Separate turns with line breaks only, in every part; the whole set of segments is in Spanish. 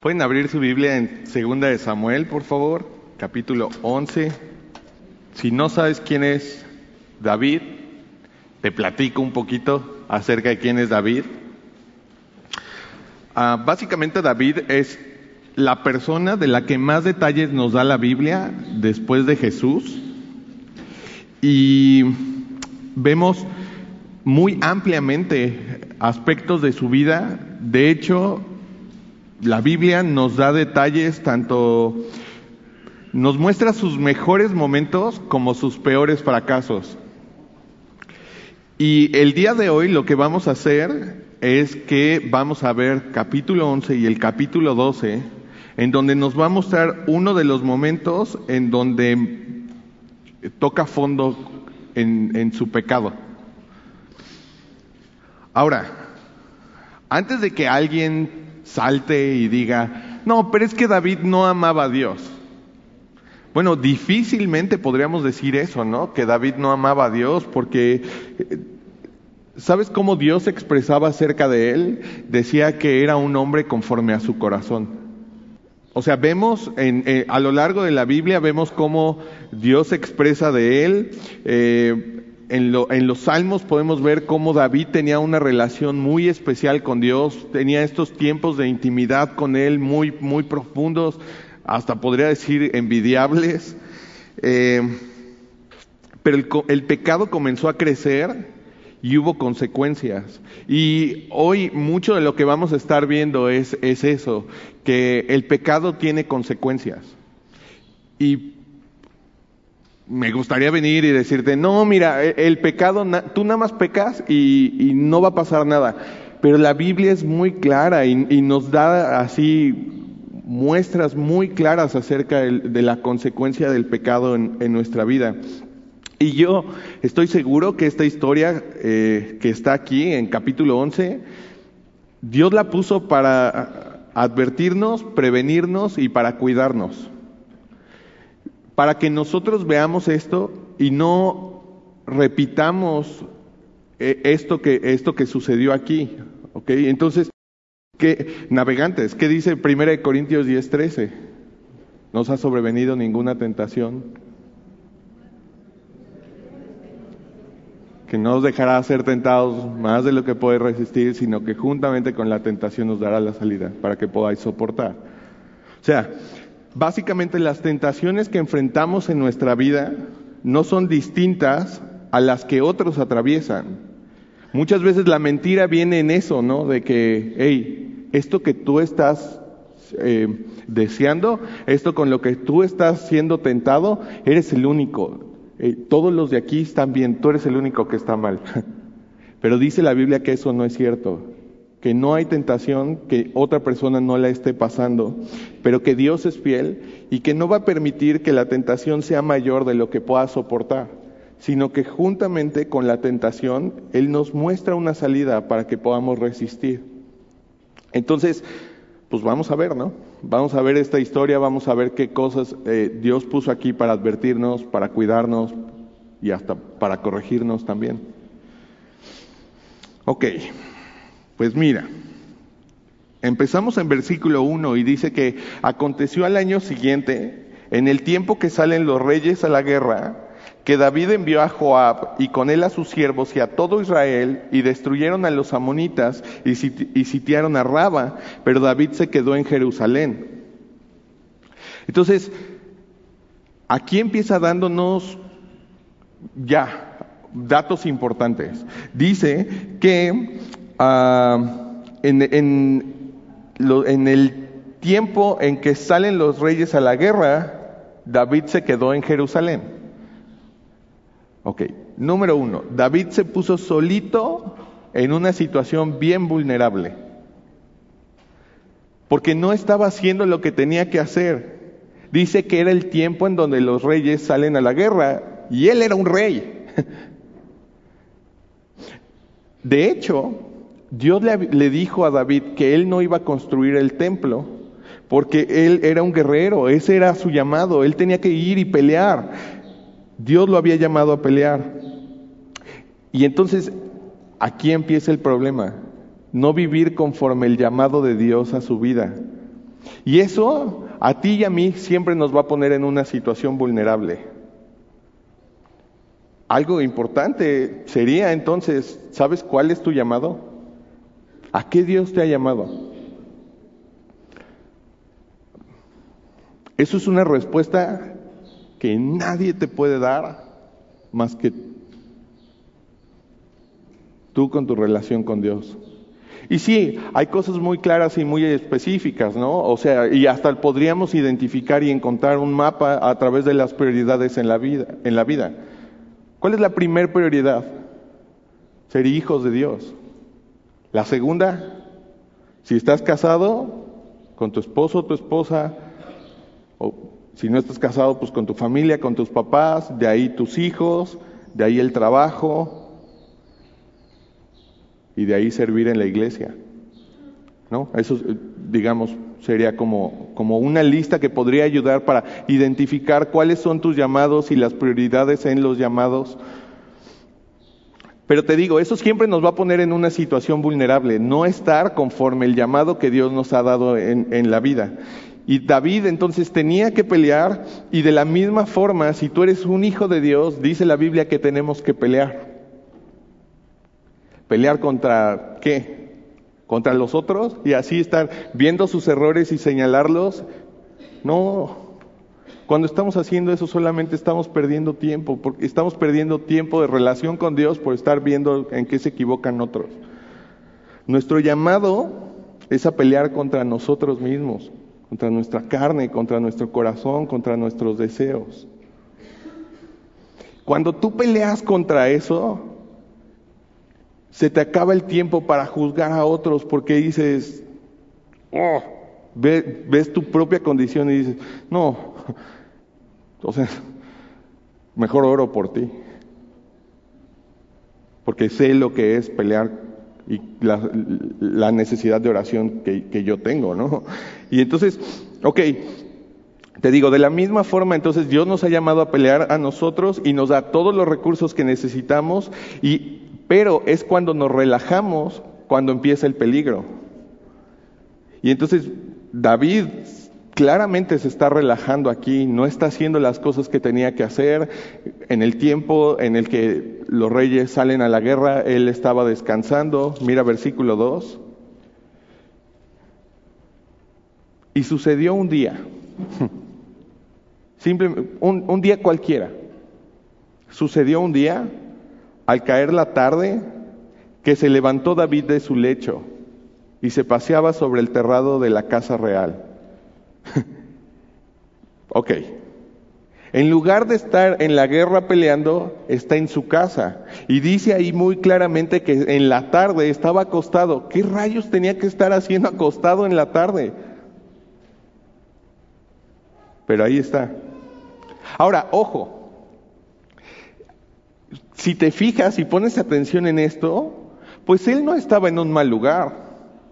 Pueden abrir su Biblia en Segunda de Samuel, por favor, capítulo 11. Si no sabes quién es David, te platico un poquito acerca de quién es David. Ah, básicamente David es la persona de la que más detalles nos da la Biblia después de Jesús. Y vemos muy ampliamente aspectos de su vida. De hecho, la Biblia nos da detalles tanto, nos muestra sus mejores momentos como sus peores fracasos. Y el día de hoy lo que vamos a hacer es que vamos a ver capítulo 11 y el capítulo 12, en donde nos va a mostrar uno de los momentos en donde toca fondo en, en su pecado. Ahora, antes de que alguien salte y diga, no, pero es que David no amaba a Dios. Bueno, difícilmente podríamos decir eso, ¿no? Que David no amaba a Dios porque eh, ¿sabes cómo Dios expresaba acerca de él? Decía que era un hombre conforme a su corazón. O sea, vemos eh, a lo largo de la Biblia, vemos cómo Dios expresa de él. Eh, en, lo, en, los salmos podemos ver cómo David tenía una relación muy especial con Dios, tenía estos tiempos de intimidad con Él muy, muy profundos, hasta podría decir envidiables. Eh, pero el, pecado comenzó a crecer y hubo consecuencias. Y hoy mucho de lo que vamos a estar viendo es, es eso, que el pecado tiene consecuencias. Y me gustaría venir y decirte, no, mira, el pecado, tú nada más pecas y, no va a pasar nada. Pero la Biblia es muy clara y, nos da así muestras muy claras acerca de, la consecuencia del pecado en, en, nuestra vida. Y yo estoy seguro que esta historia eh, que está aquí en capítulo 11, Dios la puso para advertirnos, prevenirnos y para cuidarnos para que nosotros veamos esto y no repitamos esto que, esto que sucedió aquí. ¿ok? Entonces, ¿qué, navegantes, ¿qué dice 1 Corintios 10, 13? No os ha sobrevenido ninguna tentación que no os dejará ser tentados más de lo que podéis resistir, sino que juntamente con la tentación nos dará la salida para que podáis soportar. O sea, Básicamente las tentaciones que enfrentamos en nuestra vida no son distintas a las que otros atraviesan. Muchas veces la mentira viene en eso, ¿no? De que, hey, esto que tú estás eh, deseando, esto con lo que tú estás siendo tentado, eres el único. Eh, todos los de aquí están bien, tú eres el único que está mal. Pero dice la Biblia que eso no es cierto que no hay tentación que otra persona no la esté pasando, pero que Dios es fiel y que no va a permitir que la tentación sea mayor de lo que pueda soportar, sino que juntamente con la tentación Él nos muestra una salida para que podamos resistir. Entonces, pues vamos a ver, ¿no? Vamos a ver esta historia, vamos a ver qué cosas eh, Dios puso aquí para advertirnos, para cuidarnos y hasta para corregirnos también. Ok. Pues mira, empezamos en versículo 1 y dice que aconteció al año siguiente, en el tiempo que salen los reyes a la guerra, que David envió a Joab y con él a sus siervos y a todo Israel y destruyeron a los amonitas y, sitiaron a Raba, pero David se quedó en Jerusalén. Entonces, aquí empieza dándonos ya datos importantes. Dice que uh, en, en el tiempo en que salen los reyes a la guerra, David se quedó en Jerusalén. Ok, número uno, David se puso solito en una situación bien vulnerable, porque no estaba haciendo lo que tenía que hacer. Dice que era el tiempo en donde los reyes salen a la guerra y él era un rey. De hecho, Dios le, dijo a David que él no iba a construir el templo, porque él era un guerrero, ese era su llamado, él tenía que ir y pelear. Dios lo había llamado a pelear. Y entonces, aquí empieza el problema, no vivir conforme el llamado de Dios a su vida. Y eso a ti y a mí siempre nos va a poner en una situación vulnerable. Algo importante sería entonces, ¿sabes cuál es tu llamado? ¿A qué Dios te ha llamado? Eso es una respuesta que nadie te puede dar más que tú con tu relación con Dios. Y sí, hay cosas muy claras y muy específicas, ¿no? O sea, y hasta podríamos identificar y encontrar un mapa a través de las prioridades en la vida. En la vida. ¿Cuál es la primera prioridad? Ser hijos de Dios. La segunda, si estás casado con tu esposo o tu esposa, o si no estás casado, pues con tu familia, con tus papás, de ahí tus hijos, de ahí el trabajo, y de ahí servir en la iglesia. ¿No? Eso, digamos, sería como, como una lista que podría ayudar para identificar cuáles son tus llamados y las prioridades en los llamados. Pero te digo, eso siempre nos va a poner en una situación vulnerable, no estar conforme el llamado que Dios nos ha dado en, en la vida. Y David entonces tenía que pelear y de la misma forma, si tú eres un hijo de Dios, dice la Biblia que tenemos que pelear. ¿Pelear contra qué? ¿Contra los otros? Y así estar viendo sus errores y señalarlos. No. Cuando estamos haciendo eso solamente estamos perdiendo tiempo, porque estamos perdiendo tiempo de relación con Dios por estar viendo en qué se equivocan otros. Nuestro llamado es a pelear contra nosotros mismos, contra nuestra carne, contra nuestro corazón, contra nuestros deseos. Cuando tú peleas contra eso, se te acaba el tiempo para juzgar a otros porque dices, oh, ves, tu propia condición y dices, no, sea, mejor oro por ti. Porque sé lo que es pelear y la, necesidad de oración que, que, yo tengo, ¿no? Y entonces, ok, te digo, de la misma forma, entonces Dios nos ha llamado a pelear a nosotros y nos da todos los recursos que necesitamos y pero es cuando nos relajamos cuando empieza el peligro. Y entonces David claramente se está relajando aquí, no está haciendo las cosas que tenía que hacer. En el tiempo en el que los reyes salen a la guerra, él estaba descansando. Mira versículo 2. Y sucedió un día, simplemente un, un día cualquiera. Sucedió un día al caer la tarde, que se levantó David de su lecho y se paseaba sobre el terrado de la casa real. Ok. En lugar de estar en la guerra peleando, está en su casa. Y dice ahí muy claramente que en la tarde estaba acostado. ¿Qué rayos tenía que estar haciendo acostado en la tarde? Pero ahí está. Ahora, ojo, si te fijas y pones atención en esto, pues él no estaba en un mal lugar,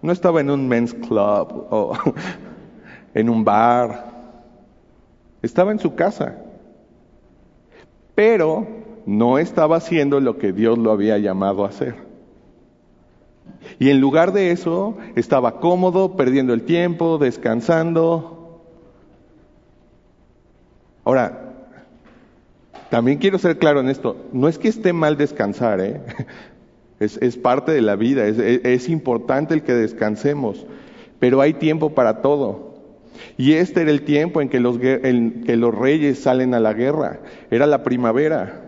no estaba en un men's club o en un bar, estaba en su casa, pero no estaba haciendo lo que Dios lo había llamado a hacer. Y en lugar de eso, estaba cómodo, perdiendo el tiempo, descansando. Ahora, también quiero ser claro en esto, no es que esté mal descansar, ¿eh? es, parte de la vida, es, importante el que descansemos, pero hay tiempo para todo. Y este era el tiempo en que, los, reyes salen a la guerra, era la primavera.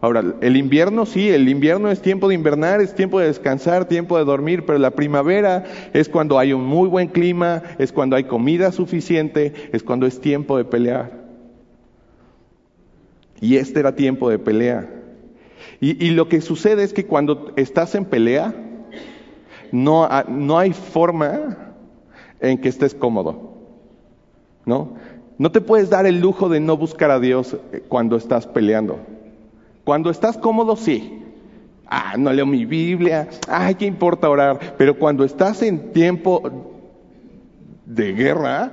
Ahora, el invierno sí, el invierno es tiempo de invernar, es tiempo de descansar, tiempo de dormir, pero la primavera es cuando hay un muy buen clima, es cuando hay comida suficiente, es cuando es tiempo de pelear. Y este era tiempo de pelea. Y, lo que sucede es que cuando estás en pelea, no, no hay forma en que estés cómodo. ¿No? No te puedes dar el lujo de no buscar a Dios eh, cuando estás peleando. Cuando estás cómodo, sí. Ah, no leo mi Biblia. Ay, ¿qué importa orar? Pero cuando estás en tiempo de guerra,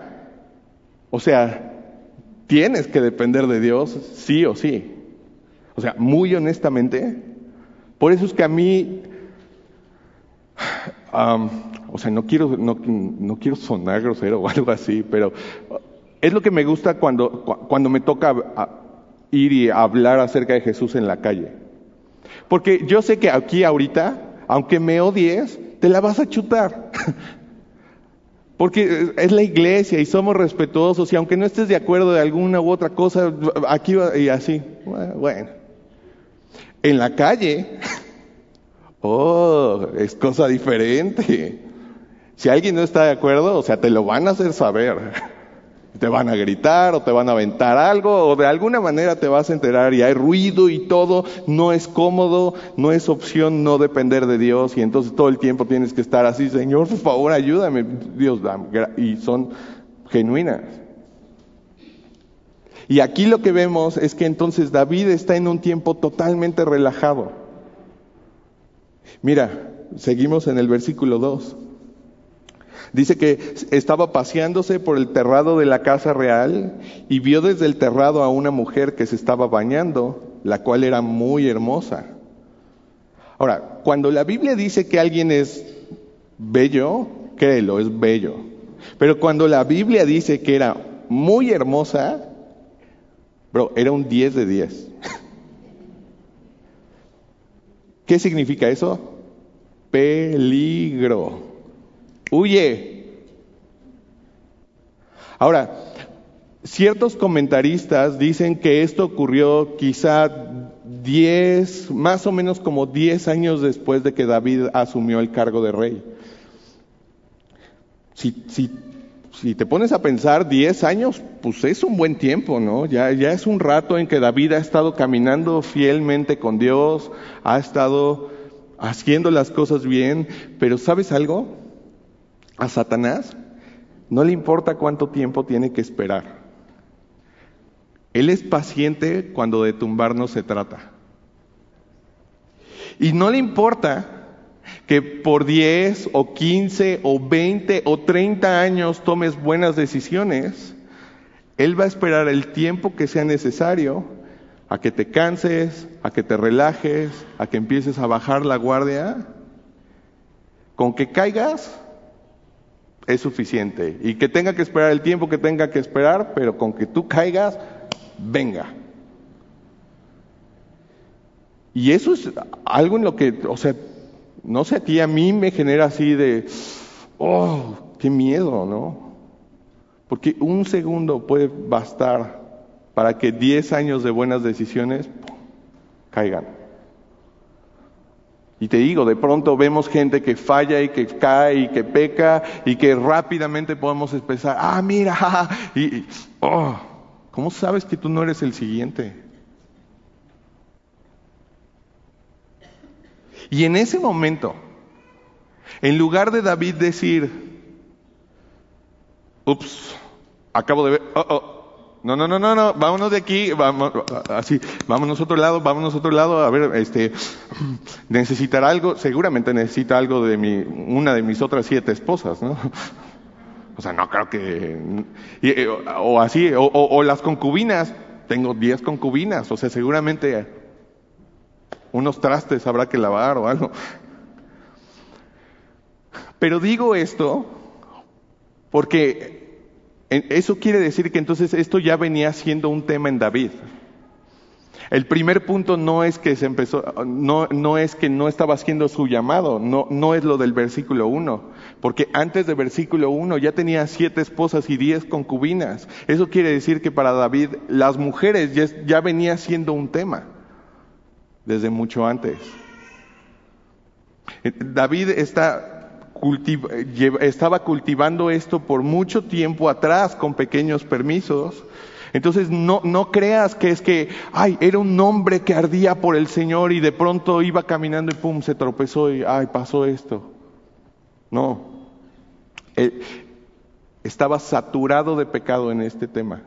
o sea, tienes que depender de Dios sí o sí. O sea, muy honestamente, por eso es que a mí o sea, no quiero, no, no quiero sonar grosero o algo así, pero es lo que me gusta cuando, cuando me toca ir y hablar acerca de Jesús en la calle. Porque yo sé que aquí ahorita, aunque me odies, te la vas a chutar. Porque es la iglesia y somos respetuosos y aunque no estés de acuerdo de alguna u otra cosa, aquí va y así. Bueno, en la calle, oh, es cosa diferente. Si alguien no está de acuerdo, o sea, te lo van a hacer saber te van a gritar o te van a aventar algo o de alguna manera te vas a enterar y hay ruido y todo, no es cómodo, no es opción no depender de Dios y entonces todo el tiempo tienes que estar así, Señor, por favor, ayúdame, Dios, y son genuinas. Y aquí lo que vemos es que entonces David está en un tiempo totalmente relajado. Mira, seguimos en el versículo 2. Dice que estaba paseándose por el terrado de la casa real y vio desde el terrado a una mujer que se estaba bañando, la cual era muy hermosa. Ahora, cuando la Biblia dice que alguien es bello, créelo, es bello. Pero cuando la Biblia dice que era muy hermosa, bro, era un 10 de 10. ¿Qué significa eso? Peligro. Huye. Ahora, ciertos comentaristas dicen que esto ocurrió quizá 10, más o menos como 10 años después de que David asumió el cargo de rey. Si, si, si te pones a pensar 10 años, pues es un buen tiempo, ¿no? Ya, ya es un rato en que David ha estado caminando fielmente con Dios, ha estado haciendo las cosas bien, pero ¿sabes algo? A Satanás no le importa cuánto tiempo tiene que esperar. Él es paciente cuando de tumbarnos se trata. Y no le importa que por 10 o 15 o 20 o 30 años tomes buenas decisiones. Él va a esperar el tiempo que sea necesario a que te canses, a que te relajes, a que empieces a bajar la guardia. Con que caigas, es suficiente. Y que tenga que esperar el tiempo que tenga que esperar, pero con que tú caigas, venga. Y eso es algo en lo que, o sea, no sé, a a mí me genera así de, oh, qué miedo, ¿no? Porque un segundo puede bastar para que 10 años de buenas decisiones caigan. Y te digo, de pronto vemos gente que falla y que cae y que peca y que rápidamente podemos empezar, ah, mira, y, oh, ¿cómo sabes que tú no eres el siguiente? Y en ese momento, en lugar de David decir, ups, acabo de ver, oh, oh, no, no, no, no, no, vámonos de aquí, vamos, así, vámonos a otro lado, vámonos a otro lado, a ver, este, necesitará algo, seguramente necesita algo de mi, una de mis otras siete esposas, ¿no? O sea, no creo que, eh, o así, o, o las concubinas, tengo diez concubinas, o sea, seguramente unos trastes habrá que lavar o algo. Pero digo esto porque eso quiere decir que entonces esto ya venía siendo un tema en David. El primer punto no es que se empezó, no, no es que no estaba haciendo su llamado, no, no es lo del versículo 1, porque antes del versículo 1 ya tenía siete esposas y diez concubinas. Eso quiere decir que para David las mujeres ya, ya venía siendo un tema desde mucho antes. David está estaba cultivando esto por mucho tiempo atrás con pequeños permisos. Entonces no, no creas que es que, ay, era un hombre que ardía por el Señor y de pronto iba caminando y pum, se tropezó y, ay, pasó esto. No. estaba saturado de pecado en este tema.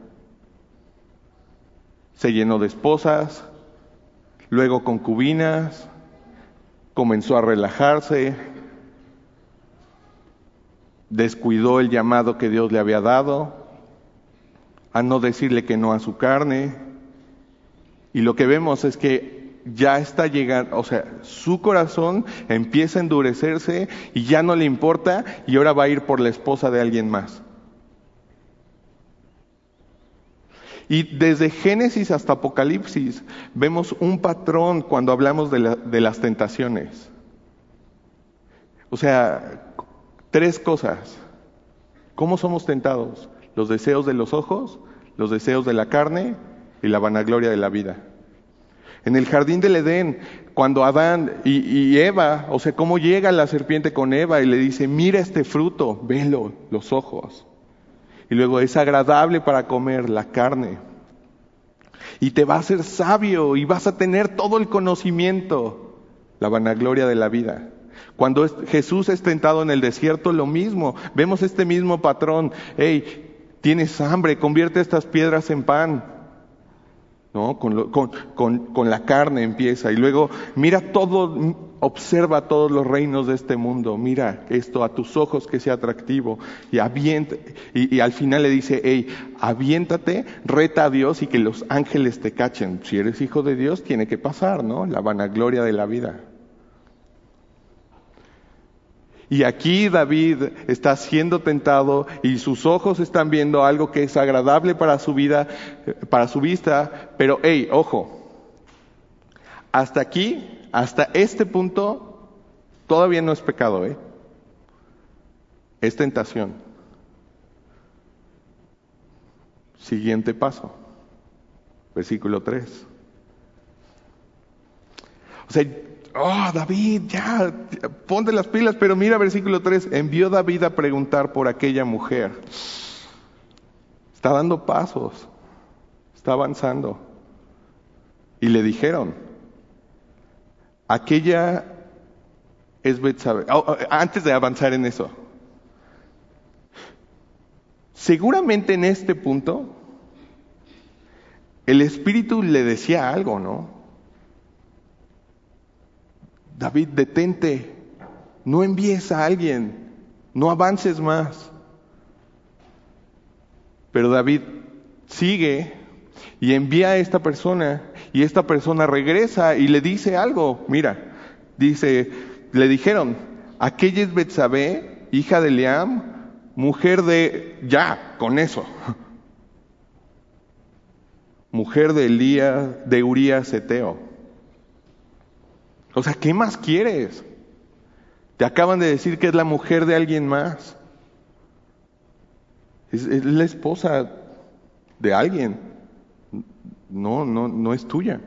Se llenó de esposas, luego concubinas, comenzó a relajarse, descuidó el llamado que Dios le había dado, a no decirle que no a su carne. Y lo que vemos es que ya está llegando, o sea, su corazón empieza a endurecerse y ya no le importa y ahora va a ir por la esposa de alguien más. Y desde Génesis hasta Apocalipsis vemos un patrón cuando hablamos de, de las tentaciones. O sea, tres cosas. ¿Cómo somos tentados? Los deseos de los ojos, los deseos de la carne y la vanagloria de la vida. En el jardín del Edén, cuando Adán y, Eva, o sea, cómo llega la serpiente con Eva y le dice, mira este fruto, velo, los ojos. Y luego es agradable para comer la carne. Y te va a hacer sabio y vas a tener todo el conocimiento, la vanagloria de la vida. Cuando Jesús es tentado en el desierto, lo mismo. Vemos este mismo patrón. Hey, tienes hambre, convierte estas piedras en pan. ¿no? Con, con, la carne empieza y luego mira todo, observa todos los reinos de este mundo, mira esto a tus ojos que sea atractivo y avienta, y, y, al final le dice, hey, aviéntate, reta a Dios y que los ángeles te cachen. Si eres hijo de Dios, tiene que pasar, ¿no? La vanagloria de la vida. Y aquí David está siendo tentado y sus ojos están viendo algo que es agradable para su vida, para su vista, pero hey, ojo, hasta aquí, hasta este punto, todavía no es pecado, ¿eh? Es tentación. Siguiente paso, versículo 3. O sea, oh, David, ya, ponte las pilas, pero mira versículo 3, envió David a preguntar por aquella mujer. Está dando pasos, está avanzando. Y le dijeron, aquella es Betsabé. Oh, oh, antes de avanzar en eso, seguramente en este punto el Espíritu le decía algo, ¿no? David, detente, no envíes a alguien, no avances más. Pero David sigue y envía a esta persona y esta persona regresa y le dice algo. Mira, dice, le dijeron, aquella es Betsabé, hija de Leam, mujer de, ya, con eso. Mujer de Elías, de Urías Eteo. O sea, ¿qué más quieres? Te acaban de decir que es la mujer de alguien más. Es, la esposa de alguien. No, no, no es tuya.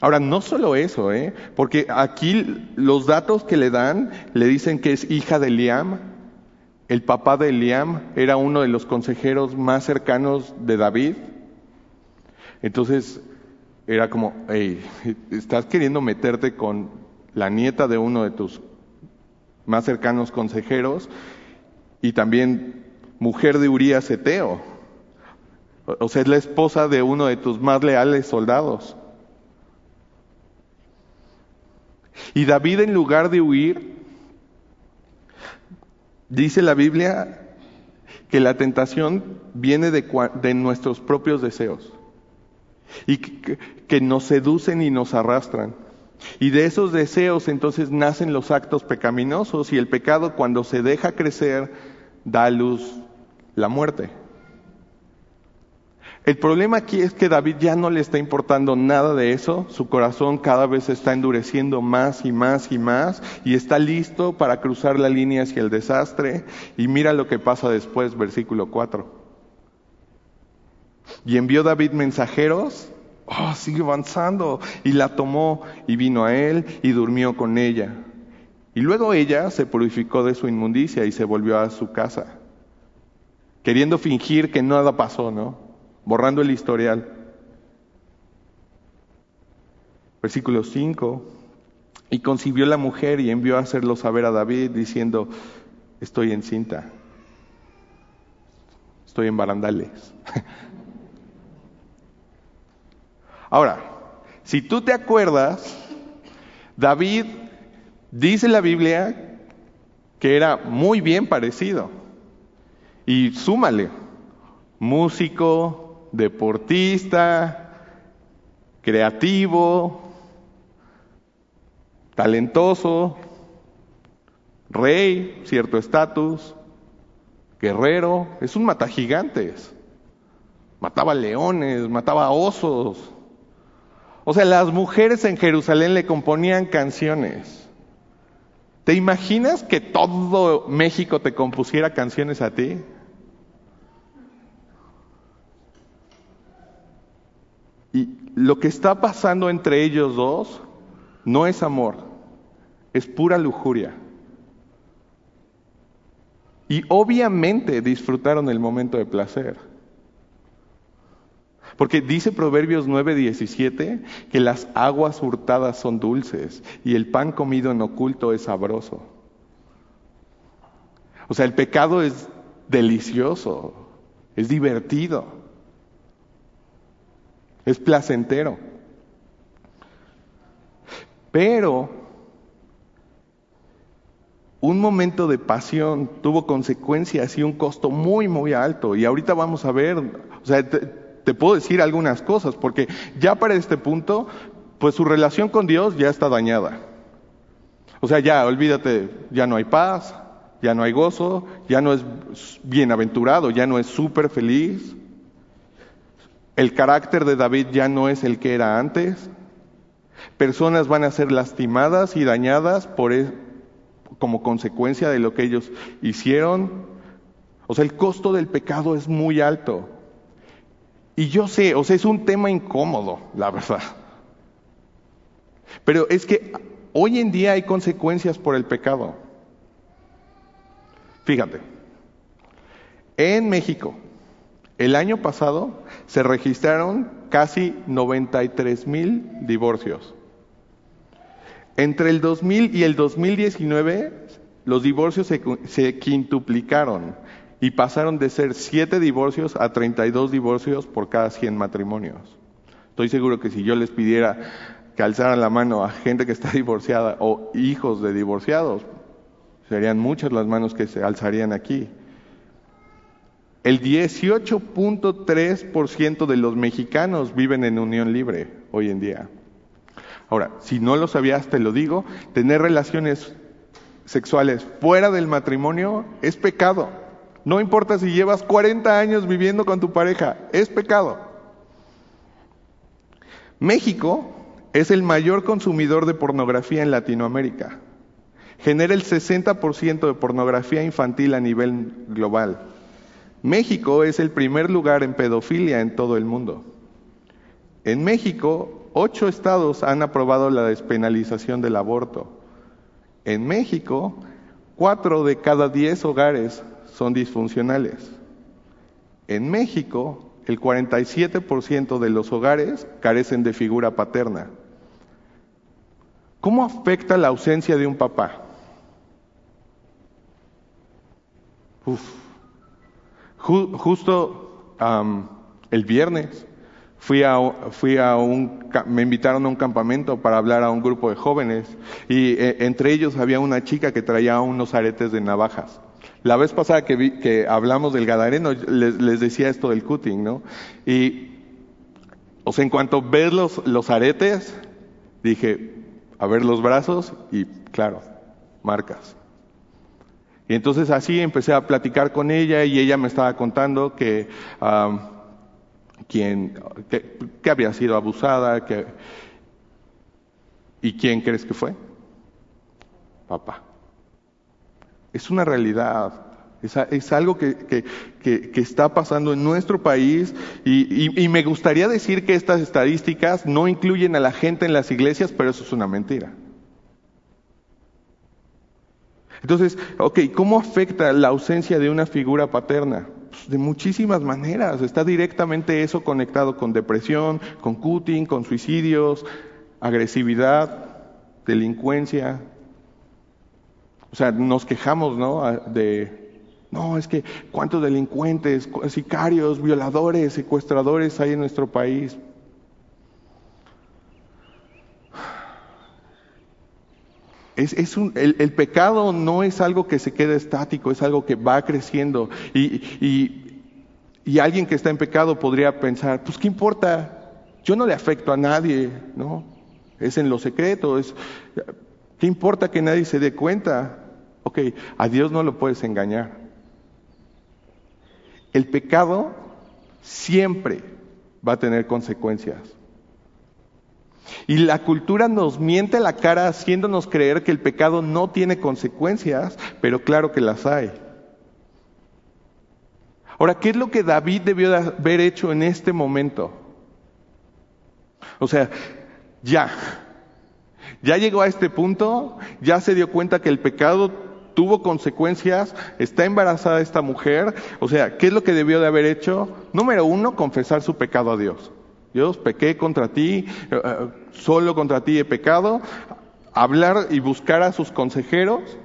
Ahora, no solo eso, ¿eh? porque aquí los datos que le dan le dicen que es hija de Liam. El papá de Liam era uno de los consejeros más cercanos de David. Entonces, era como, hey, estás queriendo meterte con la nieta de uno de tus más cercanos consejeros y también mujer de Urias Eteo. O sea, es la esposa de uno de tus más leales soldados. Y David en lugar de huir, dice la Biblia que la tentación viene de, de nuestros propios deseos y que, nos seducen y nos arrastran. Y de esos deseos entonces nacen los actos pecaminosos y el pecado cuando se deja crecer da a luz la muerte. El problema aquí es que David ya no le está importando nada de eso, su corazón cada vez está endureciendo más y más y más y está listo para cruzar la línea hacia el desastre y mira lo que pasa después, versículo 4. Y envió David mensajeros, oh, sigue avanzando, y la tomó y vino a él y durmió con ella. Y luego ella se purificó de su inmundicia y se volvió a su casa, queriendo fingir que nada pasó, ¿no? Borrando el historial. Versículo 5. Y concibió la mujer y envió a hacerlo saber a David diciendo, estoy encinta, estoy en barandales. Ahora, si tú te acuerdas, David dice la Biblia que era muy bien parecido. Y súmale, músico, deportista, creativo, talentoso, rey, cierto estatus, guerrero, es un matagigantes. Mataba leones, mataba osos. O sea, las mujeres en Jerusalén le componían canciones. ¿Te imaginas que todo México te compusiera canciones a ti? Y lo que está pasando entre ellos dos no es amor, es pura lujuria. Y obviamente disfrutaron el momento de placer. Porque dice Proverbios 9:17 que las aguas hurtadas son dulces y el pan comido en oculto es sabroso. O sea, el pecado es delicioso, es divertido, es placentero. Pero un momento de pasión tuvo consecuencias y un costo muy, muy alto. Y ahorita vamos a ver, o sea, te, puedo decir algunas cosas, porque ya para este punto, pues su relación con Dios ya está dañada. O sea, ya, olvídate, ya no hay paz, ya no hay gozo, ya no es bienaventurado, ya no es súper feliz. El carácter de David ya no es el que era antes. Personas van a ser lastimadas y dañadas por, e, como consecuencia de lo que ellos hicieron. O sea, el costo del pecado es muy alto. Y yo sé, o sea, es un tema incómodo, la verdad. Pero es que hoy en día hay consecuencias por el pecado. Fíjate, en México, el año pasado se registraron casi 93 mil divorcios. Entre el 2000 y el 2019, los divorcios se, quintuplicaron y pasaron de ser 7 divorcios a 32 divorcios por cada 100 matrimonios. Estoy seguro que si yo les pidiera que alzaran la mano a gente que está divorciada o hijos de divorciados, serían muchas las manos que se alzarían aquí. El 18.3% de los mexicanos viven en unión libre hoy en día. Ahora, si no lo sabías, te lo digo, tener relaciones sexuales fuera del matrimonio es pecado. No importa si llevas 40 años viviendo con tu pareja, es pecado. México es el mayor consumidor de pornografía en Latinoamérica. Genera el 60% de pornografía infantil a nivel global. México es el primer lugar en pedofilia en todo el mundo. En México ocho estados han aprobado la despenalización del aborto. En México, cuatro de cada diez hogares son disfuncionales. En México, el 47% de los hogares carecen de figura paterna. ¿Cómo afecta la ausencia de un papá? justo el viernes Fui a, fui a un, me invitaron a un campamento para hablar a un grupo de jóvenes y eh, entre ellos había una chica que traía unos aretes de navajas. La vez pasada que, vi, que hablamos del Gadareno les, decía esto del cutting, ¿no? Y, o sea, en cuanto ves los, los aretes, dije, a ver los brazos y claro, marcas. Y entonces así empecé a platicar con ella y ella me estaba contando que quién, que, había sido abusada, que, ¿y quién crees que fue? Papá. Es una realidad, es, algo que, está pasando en nuestro país y, y, me gustaría decir que estas estadísticas no incluyen a la gente en las iglesias, pero eso es una mentira. Entonces, ok, ¿cómo afecta la ausencia de una figura paterna? Pues, de muchísimas maneras. Está directamente eso conectado con depresión, con cutting, con suicidios, agresividad, delincuencia. O sea, nos quejamos, ¿no? De, no, es que cuántos delincuentes, sicarios, violadores, secuestradores hay en nuestro país. Es, un, el, pecado no es algo que se queda estático, es algo que va creciendo. Y, y, alguien que está en pecado podría pensar, pues ¿qué importa? Yo no le afecto a nadie, ¿no? Es en lo secreto, es... ¿Qué importa que nadie se dé cuenta? Ok, a Dios no lo puedes engañar. El pecado siempre va a tener consecuencias. Y la cultura nos miente la cara haciéndonos creer que el pecado no tiene consecuencias, pero claro que las hay. Ahora, ¿qué es lo que David debió de haber hecho en este momento? O sea, ya, ya llegó a este punto, ya se dio cuenta que el pecado tuvo consecuencias, está embarazada esta mujer, o sea, ¿qué es lo que debió de haber hecho? Número uno, confesar su pecado a Dios. Dios, pequé contra ti, eh, eh, solo contra ti he pecado. Hablar y buscar a sus consejeros,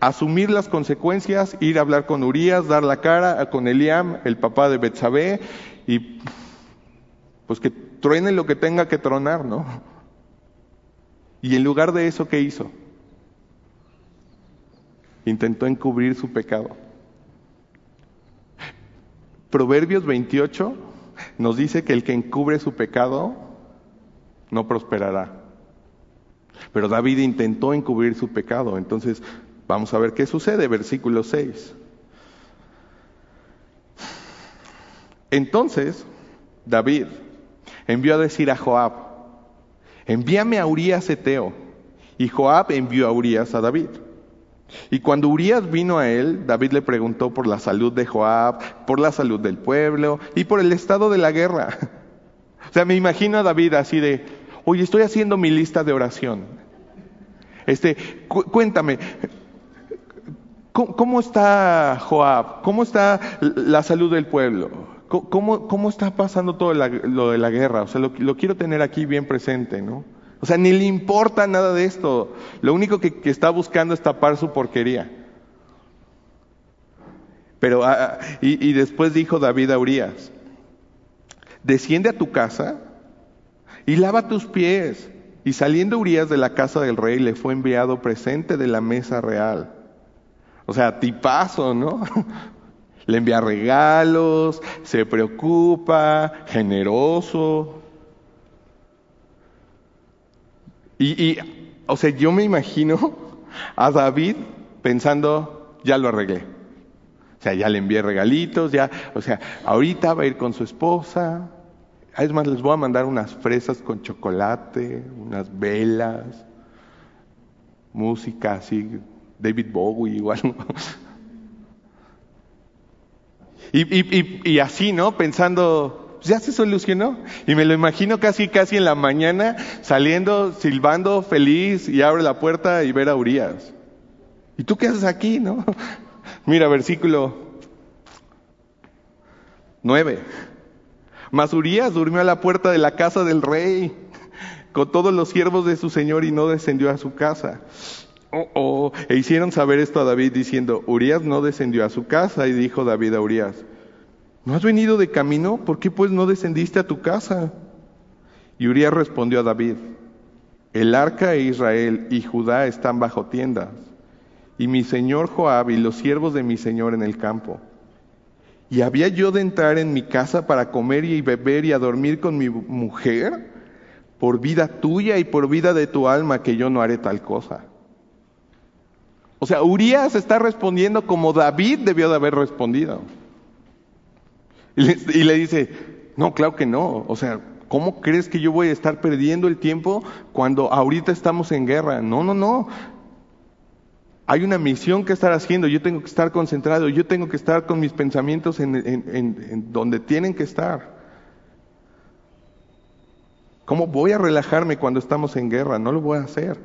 asumir las consecuencias, ir a hablar con Urias, dar la cara con Eliam, el papá de Betsabé, y pues que truene lo que tenga que tronar, ¿no? Y en lugar de eso, ¿qué hizo? Intentó encubrir su pecado. Proverbios 28 nos dice que el que encubre su pecado no prosperará. Pero David intentó encubrir su pecado. Entonces, vamos a ver qué sucede. Versículo 6. Entonces, David envió a decir a Joab, envíame a Urias Eteo. Y Joab envió a Urias a David. Y cuando Urias vino a él, David le preguntó por la salud de Joab, por la salud del pueblo y por el estado de la guerra. O sea, me imagino a David así de, oye, estoy haciendo mi lista de oración. Este, cuéntame, ¿cómo, está Joab? ¿Cómo está la salud del pueblo? ¿Cómo, cómo está pasando todo lo de la guerra? O sea, lo quiero tener aquí bien presente, ¿no? O sea, ni le importa nada de esto. Lo único que, está buscando es tapar su porquería. Pero, ah, ah, y, después dijo David a Urias, desciende a tu casa y lava tus pies. Y saliendo Urias de la casa del rey, le fue enviado presente de la mesa real. O sea, tipazo, ¿no? Le envía regalos, se preocupa, generoso. Y, o sea, yo me imagino a David pensando, ya lo arreglé. O sea, ya le envié regalitos, ya, o sea, ahorita va a ir con su esposa. Es más, les voy a mandar unas fresas con chocolate, unas velas, música así, David Bowie igual. y, y, y así, ¿no? Pensando, ya se solucionó. Y me lo imagino casi, casi en la mañana saliendo, silbando, feliz y abre la puerta y ver a Urias. ¿Y tú qué haces aquí, no? Mira, versículo 9. Mas Urias durmió a la puerta de la casa del rey con todos los siervos de su señor y no descendió a su casa. Oh, oh. E hicieron saber esto a David diciendo, Urias no descendió a su casa. Y dijo David a Urias, ¿No has venido de camino? ¿Por qué pues no descendiste a tu casa? Y Urias respondió a David, el arca de Israel y Judá están bajo tiendas, y mi señor Joab y los siervos de mi señor en el campo. ¿Y había yo de entrar en mi casa para comer y beber y a dormir con mi mujer? Por vida tuya y por vida de tu alma que yo no haré tal cosa. O sea, Urias está respondiendo como David debió de haber respondido. Y le, dice, no, claro que no. O sea, ¿cómo crees que yo voy a estar perdiendo el tiempo cuando ahorita estamos en guerra? No, no, no. Hay una misión que estar haciendo, yo tengo que estar concentrado, yo tengo que estar con mis pensamientos en, en donde tienen que estar. ¿Cómo voy a relajarme cuando estamos en guerra? No lo voy a hacer.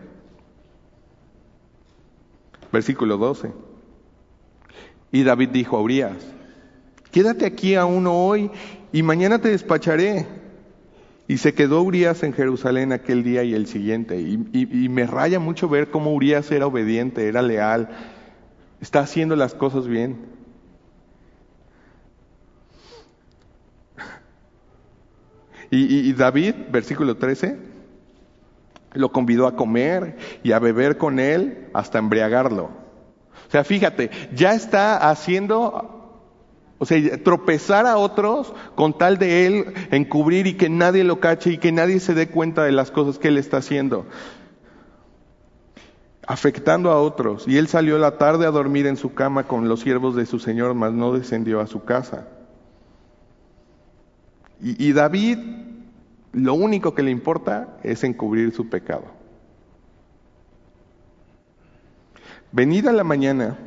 Versículo 12. Y David dijo a Urias, quédate aquí aún hoy y mañana te despacharé. Y se quedó Urias en Jerusalén aquel día y el siguiente. Y, me raya mucho ver cómo Urias era obediente, era leal, está haciendo las cosas bien. Y, y David, versículo 13, lo convidó a comer y a beber con él hasta embriagarlo. O sea, fíjate, ya está haciendo O sea, tropezar a otros con tal de él encubrir y que nadie lo cache y que nadie se dé cuenta de las cosas que él está haciendo. Afectando a otros. Y él salió la tarde a dormir en su cama con los siervos de su señor, mas no descendió a su casa. Y, y David, lo único que le importa es encubrir su pecado. Venida la mañana,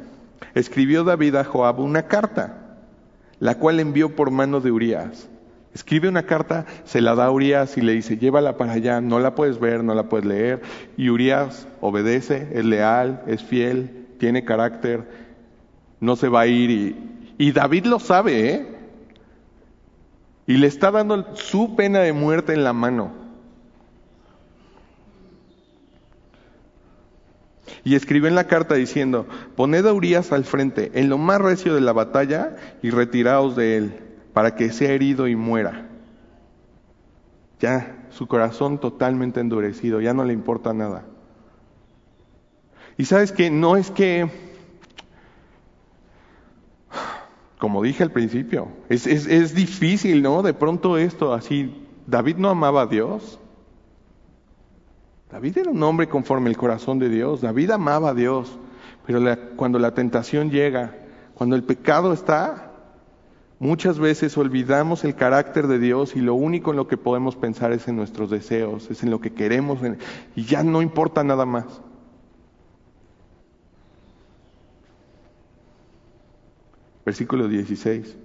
escribió David a Joab una carta la cual envió por mano de Urias. Escribe una carta, se la da a Urias y le dice, llévala para allá, no la puedes ver, no la puedes leer. Y Urias obedece, es leal, es fiel, tiene carácter, no se va a ir. Y, David lo sabe, ¿eh? Y le está dando su pena de muerte en la mano. Y escribió en la carta diciendo, poned a Urias al frente, en lo más recio de la batalla, y retiraos de él, para que sea herido y muera. Ya, su corazón totalmente endurecido, ya no le importa nada. Y sabes que no es que, como dije al principio, es, es, es difícil, ¿no? De pronto esto, así, David no amaba a Dios. David era un hombre conforme el corazón de Dios, David amaba a Dios, pero cuando la tentación llega, cuando el pecado está, muchas veces olvidamos el carácter de Dios y lo único en lo que podemos pensar es en nuestros deseos, es en lo que queremos y ya no importa nada más. Versículo 16.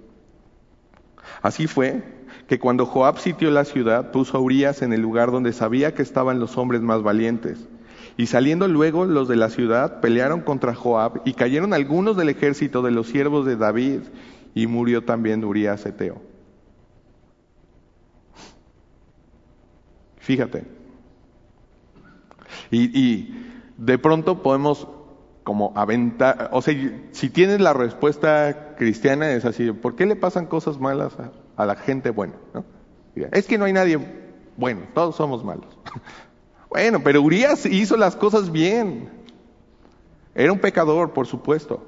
Así fue que cuando Joab sitió la ciudad, puso a Urias en el lugar donde sabía que estaban los hombres más valientes. Y saliendo luego los de la ciudad, pelearon contra Joab y cayeron algunos del ejército de los siervos de David y murió también Urias Eteo. Fíjate. Y, de pronto podemos como aventar, o sea, si tienes la respuesta cristiana es así, ¿por qué le pasan cosas malas a, a la gente buena. ¿no? Es que no hay nadie bueno, todos somos malos. Bueno, pero Urias hizo las cosas bien. Era un pecador, por supuesto.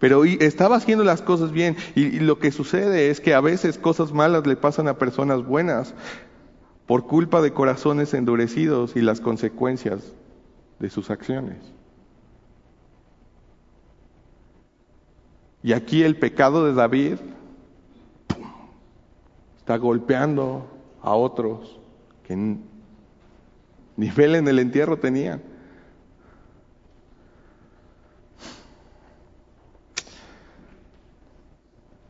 Pero estaba haciendo las cosas bien. Y, y, lo que sucede es que a veces cosas malas le pasan a personas buenas por culpa de corazones endurecidos y las consecuencias de sus acciones. Y aquí el pecado de David está golpeando a otros que ni vela en el entierro tenían.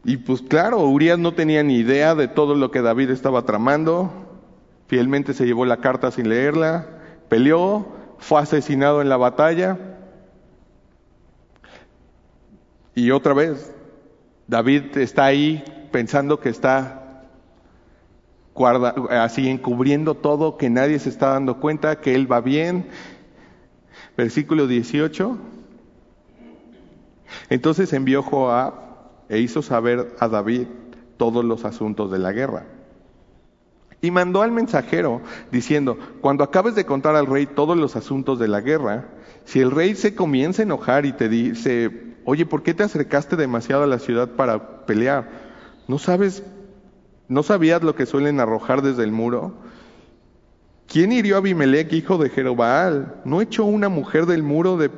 Y pues claro, Urias no tenía ni idea de todo lo que David estaba tramando, fielmente se llevó la carta sin leerla, peleó, fue asesinado en la batalla. Y otra vez, David está ahí pensando que está así encubriendo todo, que nadie se está dando cuenta, que él va bien. Versículo 18. Entonces envió Joab e hizo saber a David todos los asuntos de la guerra. Y mandó al mensajero diciendo, cuando acabes de contar al rey todos los asuntos de la guerra, si el rey se comienza a enojar y te dice, oye, ¿por qué te acercaste demasiado a la ciudad para pelear? ¿No sabes ¿No sabías lo que suelen arrojar desde el muro? ¿Quién hirió a Abimelech, hijo de Jerobaal? ¿No echó una mujer del muro de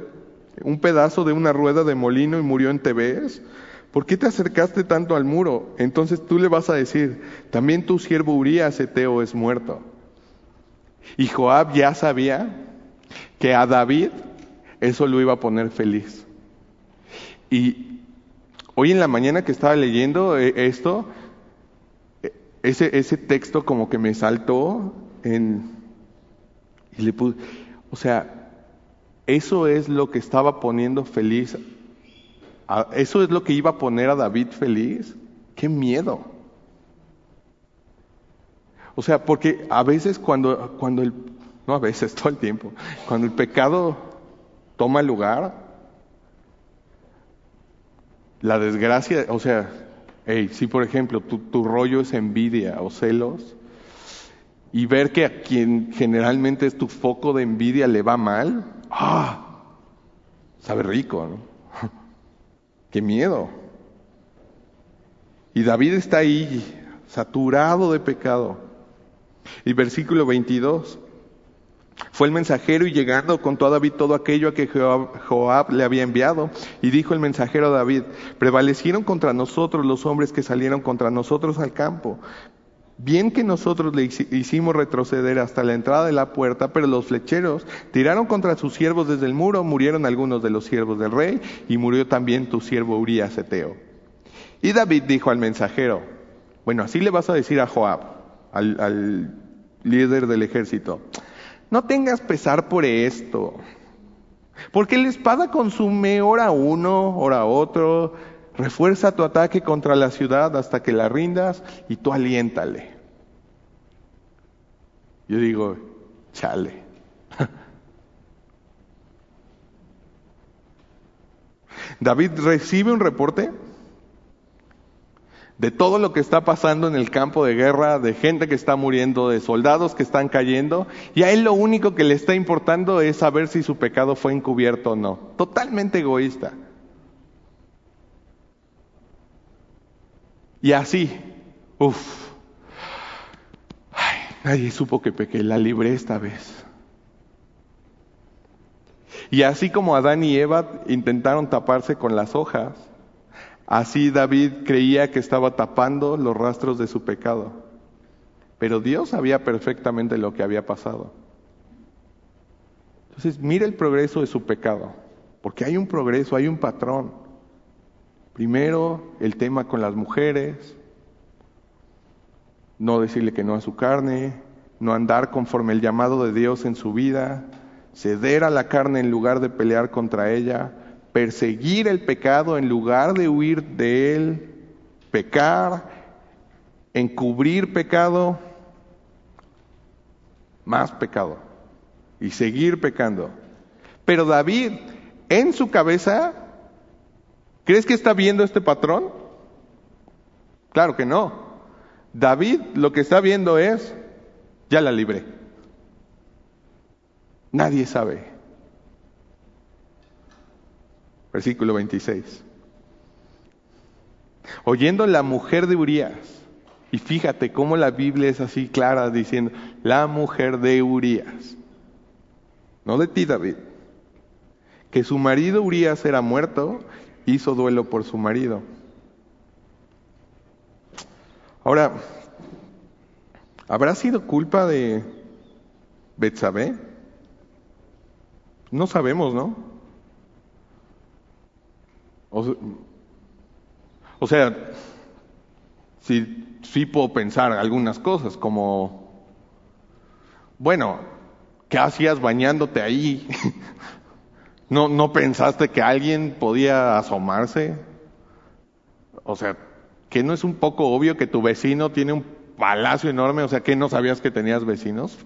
un pedazo de una rueda de molino y murió en Tebes? ¿Por qué te acercaste tanto al muro? Entonces tú le vas a decir, también tu siervo Urias Eteo es muerto. Y Joab ya sabía que a David eso lo iba a poner feliz. Y hoy en la mañana que estaba leyendo eh, esto, ese, ese texto como que me saltó en, y le puse, o sea, eso es lo que estaba poniendo feliz, eso es lo que iba a poner a David feliz, qué miedo. O sea, porque a veces cuando, cuando el, no a veces, todo el tiempo, cuando el pecado toma lugar, la desgracia, o sea, si por ejemplo tu, rollo es envidia o celos, y ver que a quien generalmente es tu foco de envidia le va mal, ¡ah! Sabe rico, ¿no? ¡Qué miedo! Y David está ahí, saturado de pecado. Y versículo 22. Fue el mensajero y llegando contó a David todo aquello a que Joab le había enviado. Y dijo el mensajero a David, prevalecieron contra nosotros los hombres que salieron contra nosotros al campo. Bien que nosotros le hicimos retroceder hasta la entrada de la puerta, pero los flecheros tiraron contra sus siervos desde el muro, murieron algunos de los siervos del rey, y murió también tu siervo Urías Eteo. Y David dijo al mensajero, bueno, así le vas a decir a Joab, al, al líder del ejército, no tengas pesar por esto, porque la espada consume hora uno, hora otro, refuerza tu ataque contra la ciudad hasta que la rindas y tú aliéntale. Yo digo, chale. David recibe un reporte de todo lo que está pasando en el campo de guerra, de gente que está muriendo, de soldados que están cayendo, y a él lo único que le está importando es saber si su pecado fue encubierto o no. Totalmente egoísta. Y así, uff, nadie supo que pequé, la libré esta vez. Y así como Adán y Eva intentaron taparse con las hojas, Así David creía que estaba tapando los rastros de su pecado. Pero Dios sabía perfectamente lo que había pasado. Entonces, mira el progreso de su pecado, porque hay un progreso, hay un patrón. Primero, el tema con las mujeres, no decirle que no a su carne, no andar conforme el llamado de Dios en su vida, ceder a la carne en lugar de pelear contra ella, perseguir el pecado en lugar de huir de él, pecar, encubrir pecado, más pecado y seguir pecando. Pero David, en su cabeza, ¿crees que está viendo este patrón? Claro que no. David lo que está viendo es, ya la libré. Nadie sabe. Versículo 26. Oyendo la mujer de Urias, y fíjate cómo la Biblia es así clara diciendo, la mujer de Urias, no de ti David, que su marido Urias era muerto, hizo duelo por su marido. Ahora, ¿habrá sido culpa de Betsabé? No sabemos, ¿no? O, sea, sí, puedo pensar algunas cosas como, bueno, ¿qué hacías bañándote ahí? ¿No, ¿No pensaste que alguien podía asomarse? O sea, ¿que no es un poco obvio que tu vecino tiene un palacio enorme? O sea, ¿que no sabías que tenías vecinos?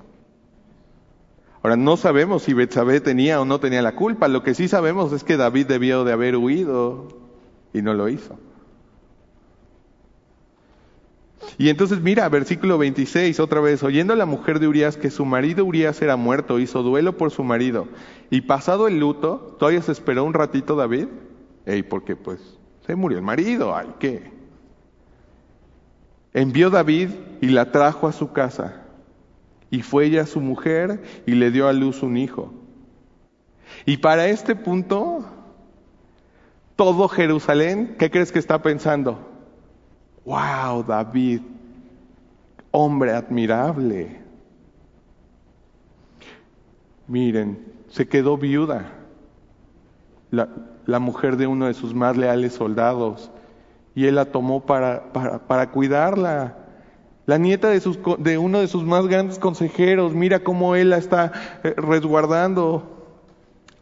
Ahora, no sabemos si Betsabé tenía o no tenía la culpa. Lo que sí sabemos es que David debió de haber huido y no lo hizo. Y entonces mira, versículo 26, otra vez, oyendo la mujer de Urias que su marido Urias era muerto, hizo duelo por su marido. Y pasado el luto, todavía se esperó un ratito David. Ey, porque pues se murió el marido, ay, ¿qué? Envió David y la trajo a su casa. Y fue ella su mujer y le dio a luz un hijo. Y para este punto, todo Jerusalén, ¿qué crees que está pensando? Wow, David, hombre admirable. Miren, se quedó viuda, la, mujer de uno de sus más leales soldados, y él la tomó para cuidarla. La nieta de, sus, de uno de sus más grandes consejeros, mira cómo él la está eh, resguardando.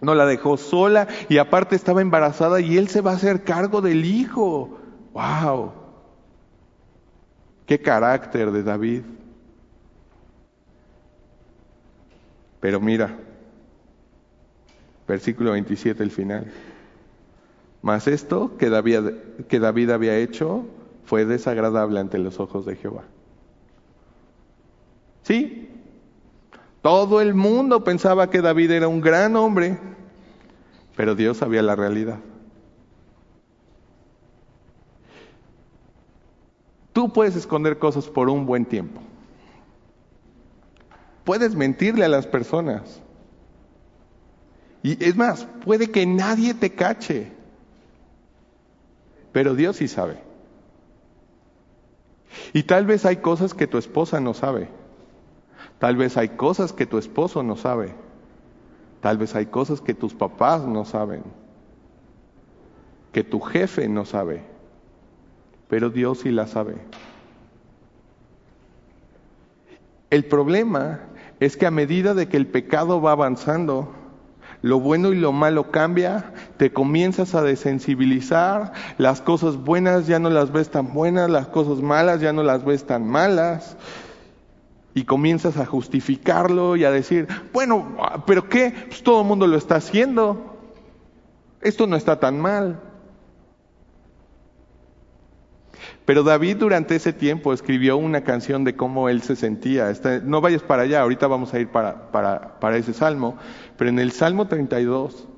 No la dejó sola y aparte estaba embarazada y él se va a hacer cargo del hijo. ¡Wow! ¡Qué carácter de David! Pero mira, versículo 27, el final. Mas esto que David, que David había hecho fue desagradable ante los ojos de Jehová. Sí, todo el mundo pensaba que David era un gran hombre, pero Dios sabía la realidad. Tú puedes esconder cosas por un buen tiempo. Puedes mentirle a las personas. Y es más, puede que nadie te cache. Pero Dios sí sabe. Y tal vez hay cosas que tu esposa no sabe. Tal vez hay cosas que tu esposo no sabe. Tal vez hay cosas que tus papás no saben. Que tu jefe no sabe. Pero Dios sí la sabe. El problema es que a medida de que el pecado va avanzando, lo bueno y lo malo cambia, te comienzas a desensibilizar, las cosas buenas ya no las ves tan buenas, las cosas malas ya no las ves tan malas, y comienzas a justificarlo y a decir, bueno, pero ¿qué? Pues todo el mundo lo está haciendo, esto no está tan mal. Pero David durante ese tiempo escribió una canción de cómo él se sentía. no vayas para allá, ahorita vamos a ir para, para, para ese salmo. Pero en el Salmo 32,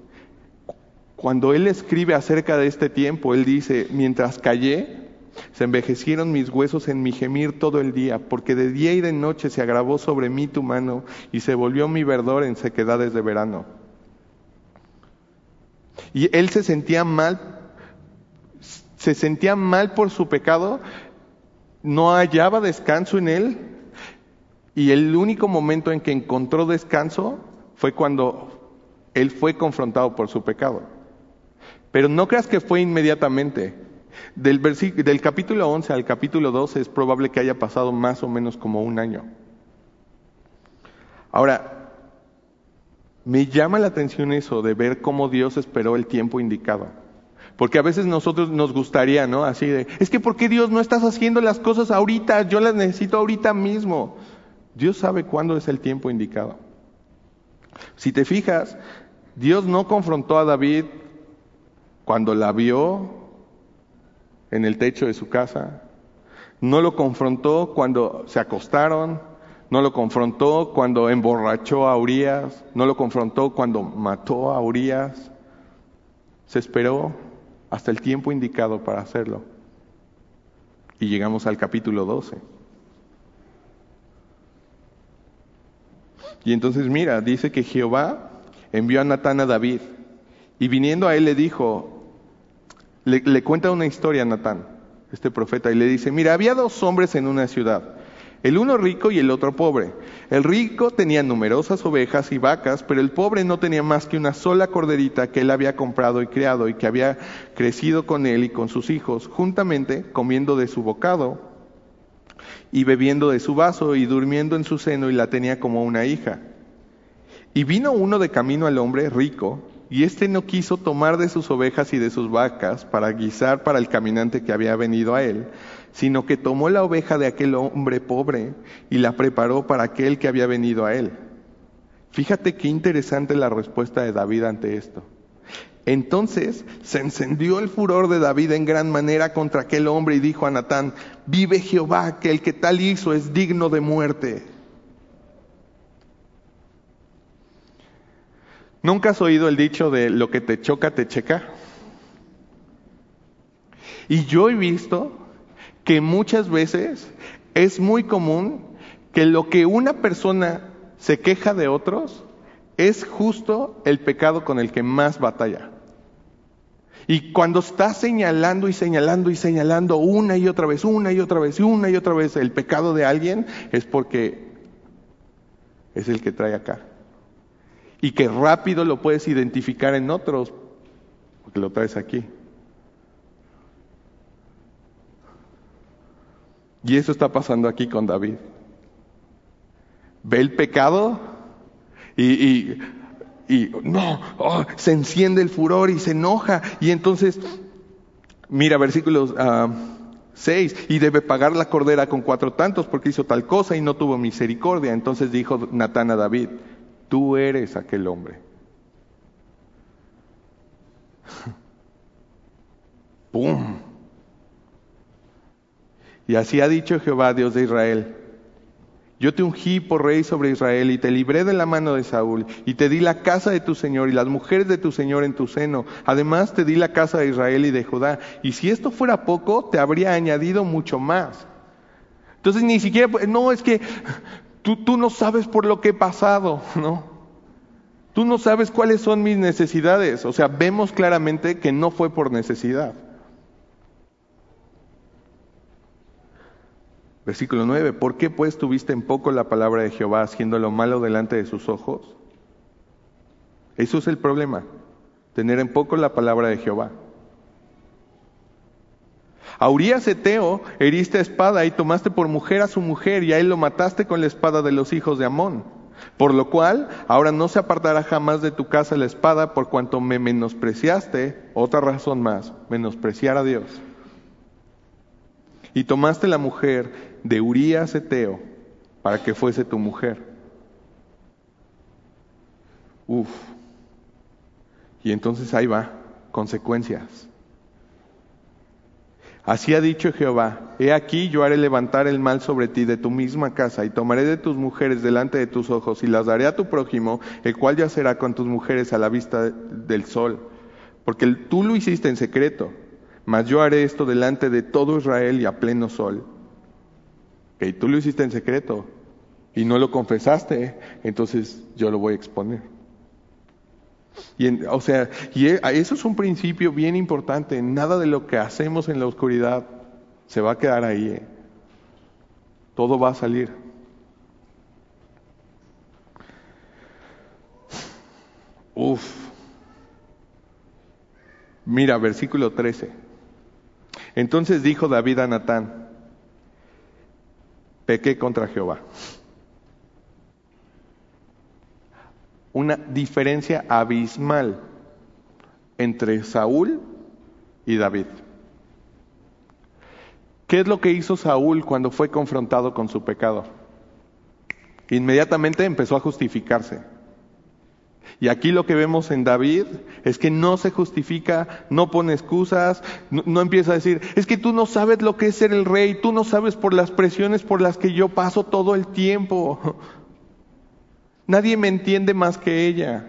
cuando él escribe acerca de este tiempo, él dice, mientras callé, se envejecieron mis huesos en mi gemir todo el día, porque de día y de noche se agravó sobre mí tu mano y se volvió mi verdor en sequedades de verano. Y él se sentía mal se sentía mal por su pecado, no hallaba descanso en él y el único momento en que encontró descanso fue cuando él fue confrontado por su pecado. Pero no creas que fue inmediatamente. Del, capítulo 11 al capítulo 12 es probable que haya pasado más o menos como un año. Ahora, me llama la atención eso de ver cómo Dios esperó el tiempo indicado. Porque a veces nosotros nos gustaría, ¿no? Así de, es que ¿por qué Dios no estás haciendo las cosas ahorita? Yo las necesito ahorita mismo. Dios sabe cuándo es el tiempo indicado. Si te fijas, Dios no confrontó a David cuando la vio en el techo de su casa. No lo confrontó cuando se acostaron. No lo confrontó cuando emborrachó a Urias. No lo confrontó cuando mató a Urias. Se esperó hasta el tiempo indicado para hacerlo. Y llegamos al capítulo 12. Y entonces mira, dice que Jehová envió a Natán a David y viniendo a él le dijo, le, cuenta una historia a Natán, este profeta, y le dice, mira, había dos hombres en una ciudad el uno rico y el otro pobre. El rico tenía numerosas ovejas y vacas, pero el pobre no tenía más que una sola corderita que él había comprado y criado y que había crecido con él y con sus hijos, juntamente comiendo de su bocado y bebiendo de su vaso y durmiendo en su seno y la tenía como una hija. Y vino uno de camino al hombre rico, y éste no quiso tomar de sus ovejas y de sus vacas para guisar para el caminante que había venido a él, sino que tomó la oveja de aquel hombre pobre y la preparó para aquel que había venido a él. Fíjate qué interesante la respuesta de David ante esto. Entonces se encendió el furor de David en gran manera contra aquel hombre y dijo a Natán, vive Jehová, que el que tal hizo es digno de muerte. ¿Nunca has oído el dicho de lo que te choca, te checa? Y yo he visto que muchas veces es muy común que lo que una persona se queja de otros es justo el pecado con el que más batalla. Y cuando está señalando y señalando y señalando una y otra vez, una y otra vez, una y otra vez el pecado de alguien, es porque es el que trae acá. Y que rápido lo puedes identificar en otros, porque lo traes aquí. Y eso está pasando aquí con David. Ve el pecado y, no, oh, se enciende el furor y se enoja. Y entonces, mira versículos 6, ah, y debe pagar la cordera con cuatro tantos porque hizo tal cosa y no tuvo misericordia. Entonces dijo Natán a David, tú eres aquel hombre. ¡Pum! Y así ha dicho Jehová, Dios de Israel. Yo te ungí por rey sobre Israel y te libré de la mano de Saúl y te di la casa de tu Señor y las mujeres de tu Señor en tu seno. Además te di la casa de Israel y de Judá. Y si esto fuera poco, te habría añadido mucho más. Entonces ni siquiera, no, es que tú, no sabes por lo que he pasado, ¿no? Tú no sabes cuáles son mis necesidades. O sea, vemos claramente que no fue por necesidad. Versículo 9. ¿Por qué pues tuviste en poco la palabra de Jehová haciendo lo malo delante de sus ojos? Eso es el problema, tener en poco la palabra de Jehová. A Urias Eteo heriste espada y tomaste por mujer a su mujer y a él lo mataste con la espada de los hijos de Amón. Por lo cual, ahora no se apartará jamás de tu casa la espada por cuanto me menospreciaste, otra razón más, menospreciar a Dios. Y tomaste la mujer de Urias Eteo para que fuese tu mujer. Uf. Y entonces ahí va, consecuencias. Así ha dicho Jehová, he aquí yo haré levantar el mal sobre ti de tu misma casa, y tomaré de tus mujeres delante de tus ojos, y las daré a tu prójimo, el cual yacerá con tus mujeres a la vista del sol, porque tú lo hiciste en secreto, mas yo haré esto delante de todo Israel y a pleno sol. Que tú lo hiciste en secreto y no lo confesaste, entonces yo lo voy a exponer. Y o sea, y e, eso es un principio bien importante. Nada de lo que hacemos en la oscuridad se va a quedar ahí. ¿eh? Todo va a salir. Uf. Mira, versículo 13. Entonces dijo David a Natán, pequé contra Jehová. Una diferencia abismal entre Saúl y David. ¿Qué es lo que hizo Saúl cuando fue confrontado con su pecado? Inmediatamente empezó a justificarse. Y aquí lo que vemos en David es que no se justifica, no pone excusas, no, empieza a decir, es que tú no sabes lo que es ser el rey, tú no sabes por las presiones por las que yo paso todo el tiempo. Nadie me entiende más que ella.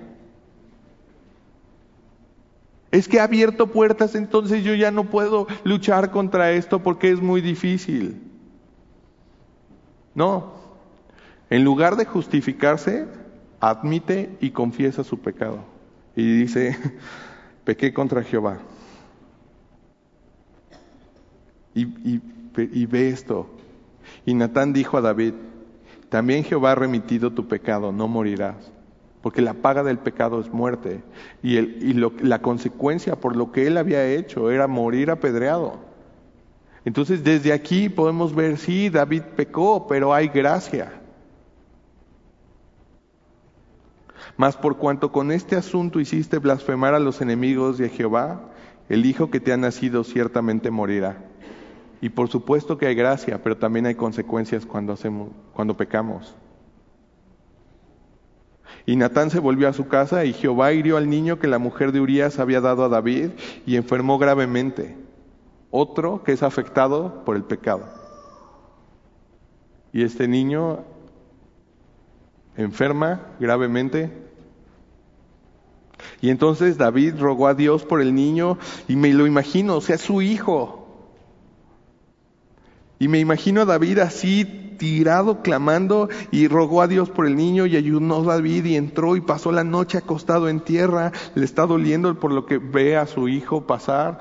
Es que ha abierto puertas, entonces yo ya no puedo luchar contra esto porque es muy difícil. No. En lugar de justificarse, admite y confiesa su pecado. Y dice, pequé contra Jehová. Y, y, ve esto. Y Natán dijo a David, también Jehová ha remitido tu pecado, no morirás, porque la paga del pecado es muerte. Y, lo, la consecuencia por lo que él había hecho era morir apedreado. Entonces desde aquí podemos ver, sí, David pecó, pero hay gracia. Mas por cuanto con este asunto hiciste blasfemar a los enemigos de Jehová, el hijo que te ha nacido ciertamente morirá. Y por supuesto que hay gracia, pero también hay consecuencias cuando hacemos, cuando pecamos. Y Natán se volvió a su casa y Jehová hirió al niño que la mujer de Urías había dado a David y enfermó gravemente. Otro que es afectado por el pecado. Y este niño enferma gravemente. Y entonces David rogó a Dios por el niño y me lo imagino, o sea, su hijo. Y me imagino a David así tirado, clamando, y rogó a Dios por el niño, y ayunó David, y entró y pasó la noche acostado en tierra, le está doliendo por lo que ve a su hijo pasar.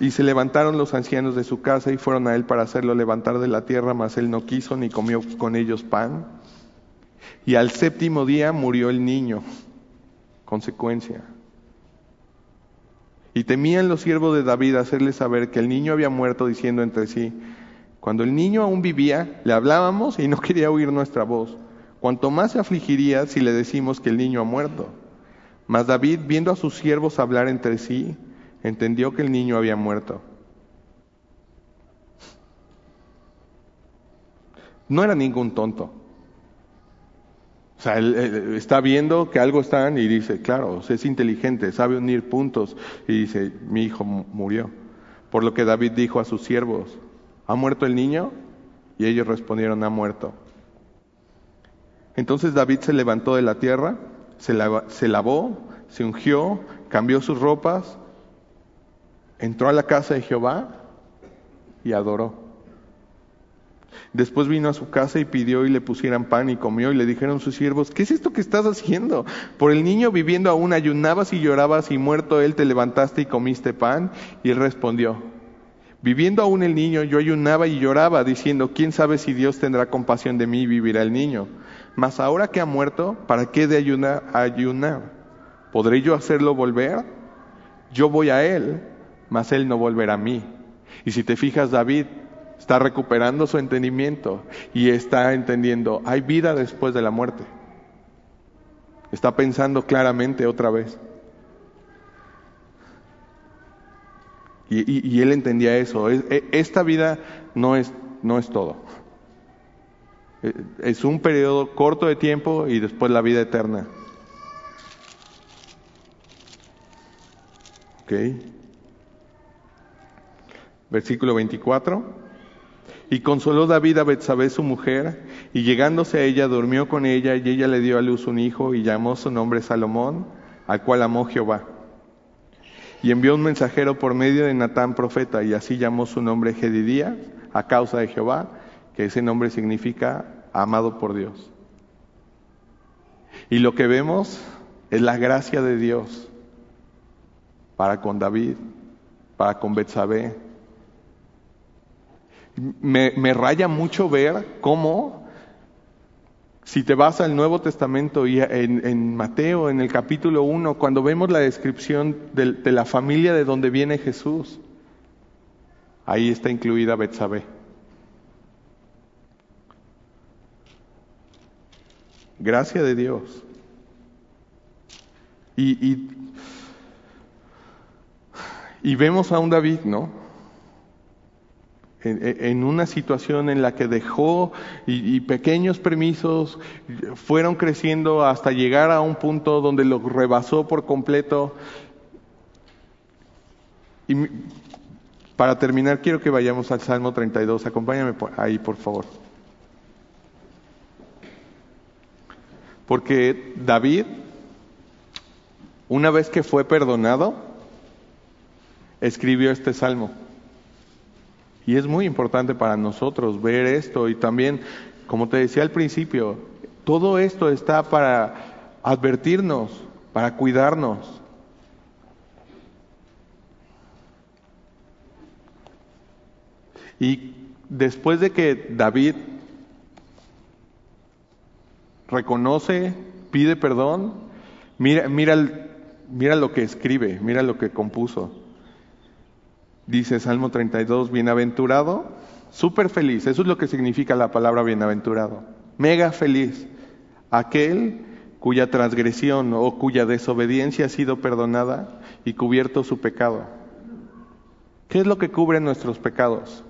Y se levantaron los ancianos de su casa y fueron a él para hacerlo levantar de la tierra, mas él no quiso ni comió con ellos pan. Y al séptimo día murió el niño. Consecuencia. Y temían los siervos de David hacerle saber que el niño había muerto, diciendo entre sí, cuando el niño aún vivía, le hablábamos y no quería oír nuestra voz. Cuanto más se afligiría si le decimos que el niño ha muerto. Mas David, viendo a sus siervos hablar entre sí, entendió que el niño había muerto. No era ningún tonto. O sea, él, está viendo que algo está y dice, claro, es inteligente, sabe unir puntos. Y dice, mi hijo murió. Por lo que David dijo a sus siervos, ¿Ha muerto el niño? Y ellos respondieron, ha muerto. Entonces David se levantó de la tierra, se, lavó, se ungió, cambió sus ropas, entró a la casa de Jehová y adoró. Después vino a su casa y pidió y le pusieran pan y comió y le dijeron sus siervos, ¿qué es esto que estás haciendo? Por el niño viviendo aún ayunabas y llorabas y muerto él te levantaste y comiste pan. Y él respondió, viviendo aún el niño yo ayunaba y lloraba diciendo, ¿quién sabe si Dios tendrá compasión de mí y vivirá el niño? Mas ahora que ha muerto, ¿para qué de ayunar? ayunar? ¿Podré yo hacerlo volver? Yo voy a él, mas él no volverá a mí. Y si te fijas, David está recuperando su entendimiento y está entendiendo, hay vida después de la muerte. Está pensando claramente otra vez. Y, él entendía eso. E, esta vida no es, no es todo. E, es un periodo corto de tiempo y después la vida eterna. ¿Ok? Versículo 24. Y consoló David a Betsabé su mujer, y llegándose a ella durmió con ella, y ella le dio a luz un hijo, y llamó su nombre Salomón, al cual amó Jehová. Y envió un mensajero por medio de Natán profeta, y así llamó su nombre Gedidía, a causa de Jehová, que ese nombre significa amado por Dios. Y lo que vemos es la gracia de Dios para con David, para con Betsabé, me, raya mucho ver cómo, si te vas al Nuevo Testamento y en, Mateo, en el capítulo 1, cuando vemos la descripción de, la familia de donde viene Jesús, ahí está incluida Betsabé. Gracia de Dios. Y, y, vemos a un David, ¿no? En, una situación en la que dejó y, pequeños permisos fueron creciendo hasta llegar a un punto donde lo rebasó por completo. Y para terminar, quiero que vayamos al Salmo 32. Acompáñame ahí, por favor. Porque David, una vez que fue perdonado, escribió este salmo. Y es muy importante para nosotros ver esto y también, como te decía al principio, todo esto está para advertirnos, para cuidarnos. Y después de que David reconoce, pide perdón, mira, mira, mira lo que escribe, mira lo que compuso. Dice Salmo 32, bienaventurado, súper feliz, eso es lo que significa la palabra bienaventurado, mega feliz, aquel cuya transgresión o cuya desobediencia ha sido perdonada y cubierto su pecado. ¿Qué es lo que cubre nuestros pecados?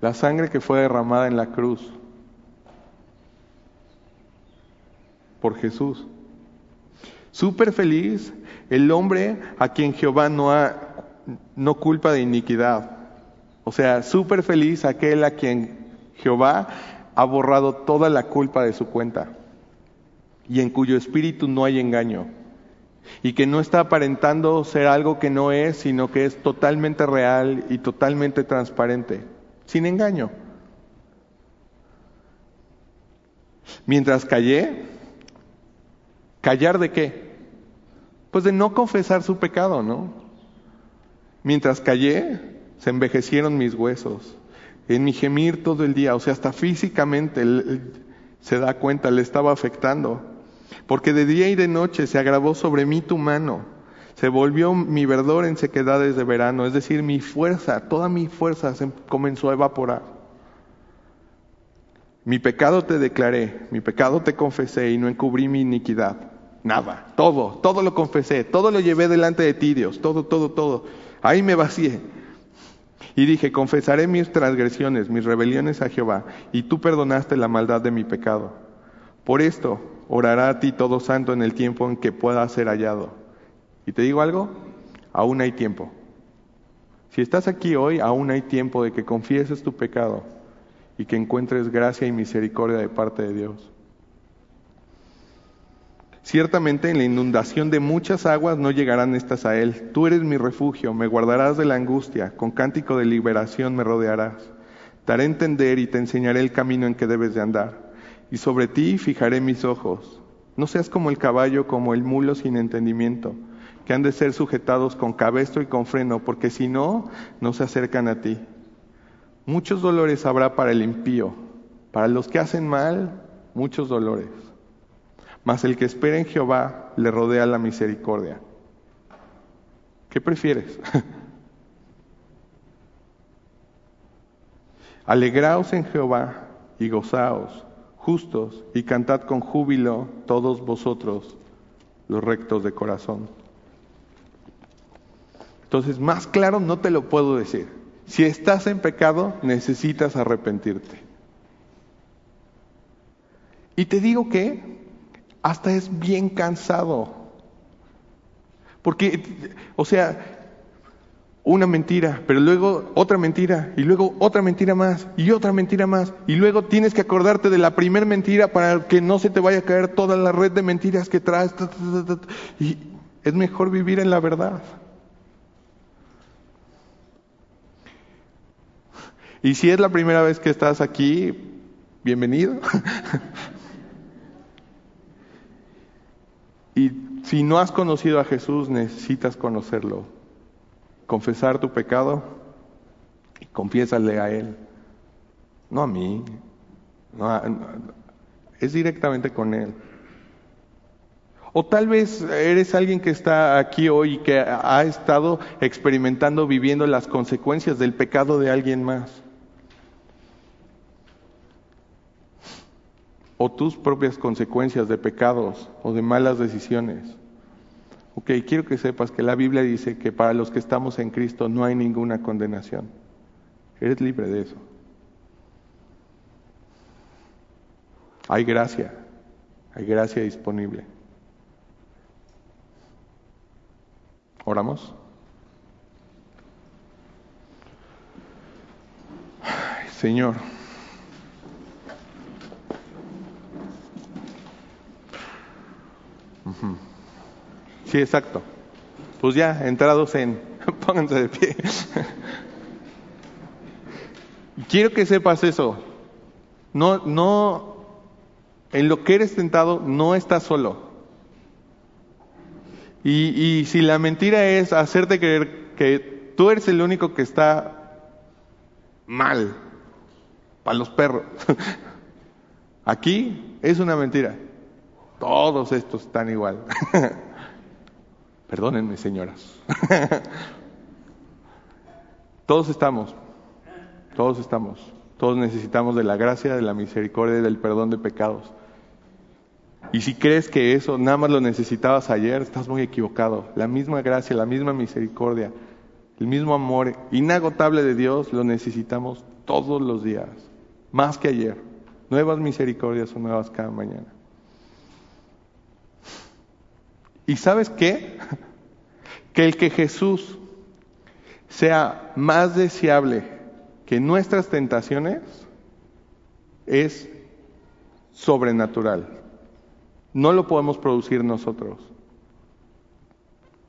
La sangre que fue derramada en la cruz por Jesús. Súper feliz el hombre a quien Jehová no, ha, no culpa de iniquidad. O sea, súper feliz aquel a quien Jehová ha borrado toda la culpa de su cuenta y en cuyo espíritu no hay engaño y que no está aparentando ser algo que no es, sino que es totalmente real y totalmente transparente, sin engaño. Mientras callé, ¿callar de qué? Pues de no confesar su pecado, ¿no? Mientras callé, se envejecieron mis huesos. En mi gemir todo el día, o sea, hasta físicamente se da cuenta, le estaba afectando. Porque de día y de noche se agravó sobre mí tu mano. Se volvió mi verdor en sequedades de verano, es decir, mi fuerza, toda mi fuerza se comenzó a evaporar. Mi pecado te declaré, mi pecado te confesé y no encubrí mi iniquidad. Nada, todo, todo lo confesé, todo lo llevé delante de ti, Dios, todo, todo, todo. Ahí me vacié. Y dije, confesaré mis transgresiones, mis rebeliones a Jehová, y tú perdonaste la maldad de mi pecado. Por esto orará a ti todo santo en el tiempo en que pueda ser hallado. Y te digo algo, aún hay tiempo. Si estás aquí hoy, aún hay tiempo de que confieses tu pecado y que encuentres gracia y misericordia de parte de Dios. Ciertamente en la inundación de muchas aguas no llegarán estas a él. Tú eres mi refugio, me guardarás de la angustia, con cántico de liberación me rodearás. Te haré entender y te enseñaré el camino en que debes de andar. Y sobre ti fijaré mis ojos. No seas como el caballo, como el mulo sin entendimiento, que han de ser sujetados con cabestro y con freno, porque si no, no se acercan a ti. Muchos dolores habrá para el impío, para los que hacen mal, muchos dolores. Mas el que espera en Jehová le rodea la misericordia. ¿Qué prefieres? Alegraos en Jehová y gozaos, justos, y cantad con júbilo todos vosotros, los rectos de corazón. Entonces, más claro no te lo puedo decir. Si estás en pecado, necesitas arrepentirte. Y te digo que hasta es bien cansado. Porque, o sea, una mentira, pero luego otra mentira, y luego otra mentira más, y otra mentira más, y luego tienes que acordarte de la primera mentira para que no se te vaya a caer toda la red de mentiras que traes. y es mejor vivir en la verdad. Y si es la primera vez que estás aquí, bienvenido. y si no has conocido a Jesús, necesitas conocerlo confesar tu pecado y confiésale a Él, no a mí, es directamente con Él. O tal vez eres alguien que está aquí hoy y que ha estado experimentando, viviendo las consecuencias del pecado de alguien más. O tus propias consecuencias de pecados o de malas decisiones. Ok, quiero que sepas que la Biblia dice que para los que estamos en Cristo no hay ninguna condenación. Eres libre de eso. Hay gracia, hay gracia disponible. ¿Oramos? Señor. Sí, exacto. Pues ya, entrados en, pónganse de pie. Quiero que sepas eso. No, no, en lo que eres tentado no estás solo. Y, y si la mentira es hacerte creer que tú eres el único que está mal, para los perros, aquí es una mentira. Todos estos están igual. Perdónenme, señoras. todos estamos, todos estamos, todos necesitamos de la gracia, de la misericordia y del perdón de pecados. Y si crees que eso nada más lo necesitabas ayer, estás muy equivocado. La misma gracia, la misma misericordia, el mismo amor inagotable de Dios lo necesitamos todos los días, más que ayer. Nuevas misericordias son nuevas cada mañana. ¿Y sabes qué? Que el que Jesús sea más deseable que nuestras tentaciones es sobrenatural. No lo podemos producir nosotros.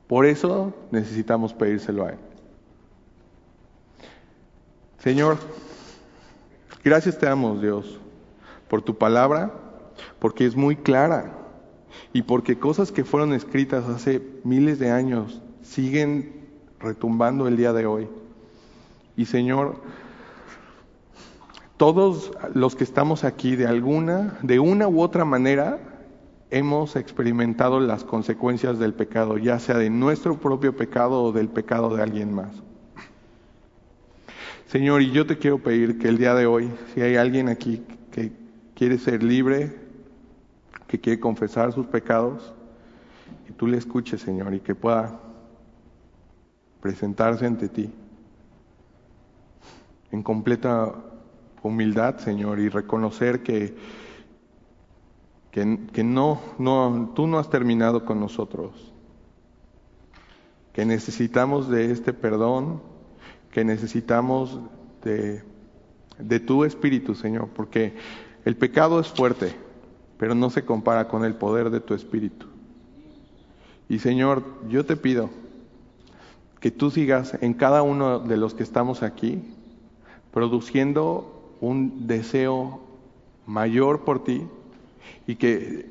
Por eso necesitamos pedírselo a Él. Señor, gracias te damos Dios por tu palabra, porque es muy clara y porque cosas que fueron escritas hace miles de años siguen retumbando el día de hoy. Y Señor, todos los que estamos aquí de alguna, de una u otra manera, hemos experimentado las consecuencias del pecado, ya sea de nuestro propio pecado o del pecado de alguien más. Señor, y yo te quiero pedir que el día de hoy, si hay alguien aquí que quiere ser libre que quiere confesar sus pecados, que tú le escuches, Señor, y que pueda presentarse ante ti en completa humildad, Señor, y reconocer que, que, no, no, tú no has terminado con nosotros, que necesitamos de este perdón, que necesitamos de, de tu Espíritu, Señor, porque el pecado es fuerte, pero no se compara con el poder de tu Espíritu. Y Señor, yo te pido que tú sigas en cada uno de los que estamos aquí, produciendo un deseo mayor por ti y que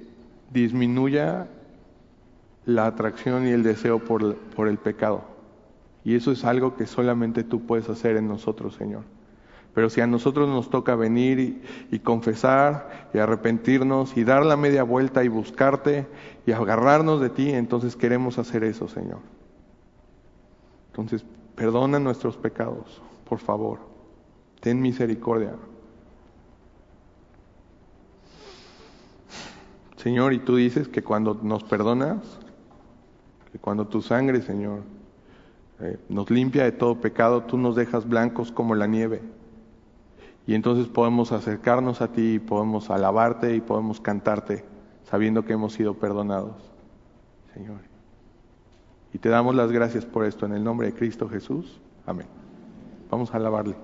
disminuya la atracción y el deseo por, por el pecado. Y eso es algo que solamente tú puedes hacer en nosotros, Señor. Pero si a nosotros nos toca venir y, confesar y arrepentirnos y dar la media vuelta y buscarte y agarrarnos de ti, entonces queremos hacer eso, Señor. Entonces, perdona nuestros pecados, por favor. Ten misericordia. Señor, y tú dices que cuando nos perdonas, que cuando tu sangre, Señor, eh, nos limpia de todo pecado, tú nos dejas blancos como la nieve. Y entonces podemos acercarnos a ti, podemos alabarte y podemos cantarte, sabiendo que hemos sido perdonados, Señor. Y te damos las gracias por esto en el nombre de Cristo Jesús. Amén. Vamos a alabarle.